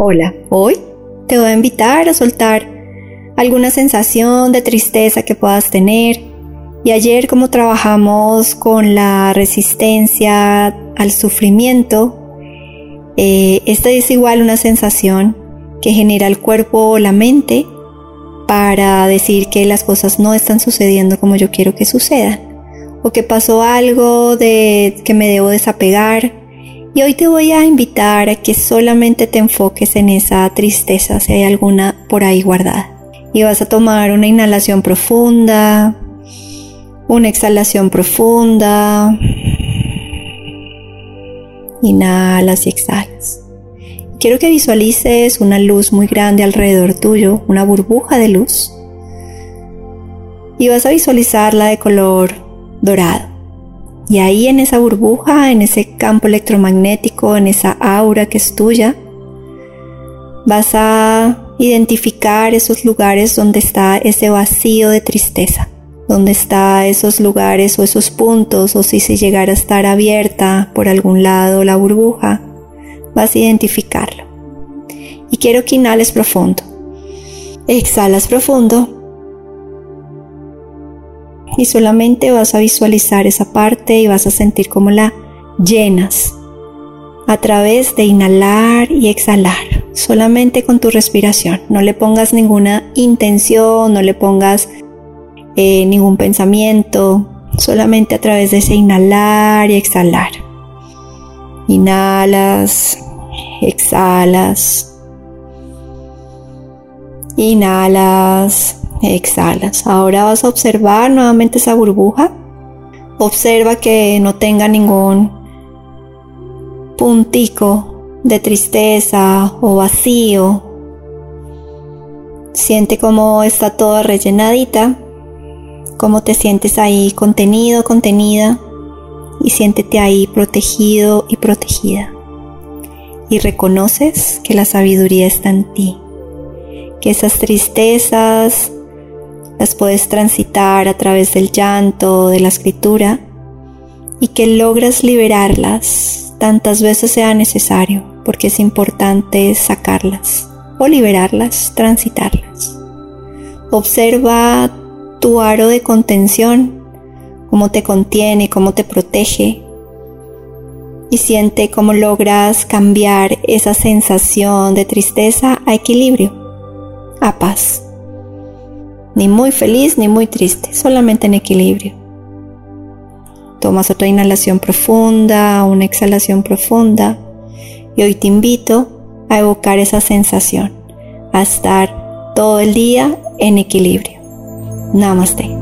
Hola, hoy te voy a invitar a soltar alguna sensación de tristeza que puedas tener. Y ayer como trabajamos con la resistencia al sufrimiento, eh, esta es igual una sensación que genera el cuerpo o la mente para decir que las cosas no están sucediendo como yo quiero que sucedan. O que pasó algo de que me debo desapegar y hoy te voy a invitar a que solamente te enfoques en esa tristeza, si hay alguna por ahí guardada. Y vas a tomar una inhalación profunda, una exhalación profunda. Inhalas y exhalas. Quiero que visualices una luz muy grande alrededor tuyo, una burbuja de luz. Y vas a visualizarla de color dorado. Y ahí en esa burbuja, en ese campo electromagnético, en esa aura que es tuya, vas a identificar esos lugares donde está ese vacío de tristeza, donde está esos lugares o esos puntos, o si se llegara a estar abierta por algún lado la burbuja, vas a identificarlo. Y quiero que inhales profundo. Exhalas profundo y solamente vas a visualizar esa parte y vas a sentir cómo la llenas a través de inhalar y exhalar, solamente con tu respiración. No le pongas ninguna intención, no le pongas eh, ningún pensamiento, solamente a través de ese inhalar y exhalar. Inhalas, exhalas, inhalas, Exhalas. Ahora vas a observar nuevamente esa burbuja. Observa que no tenga ningún puntico de tristeza o vacío. Siente cómo está toda rellenadita, cómo te sientes ahí contenido, contenida y siéntete ahí protegido y protegida. Y reconoces que la sabiduría está en ti, que esas tristezas, las puedes transitar a través del llanto, de la escritura, y que logras liberarlas tantas veces sea necesario, porque es importante sacarlas o liberarlas, transitarlas. Observa tu aro de contención, cómo te contiene, cómo te protege, y siente cómo logras cambiar esa sensación de tristeza a equilibrio, a paz ni muy feliz ni muy triste, solamente en equilibrio. Tomas otra inhalación profunda, una exhalación profunda y hoy te invito a evocar esa sensación, a estar todo el día en equilibrio. Namaste.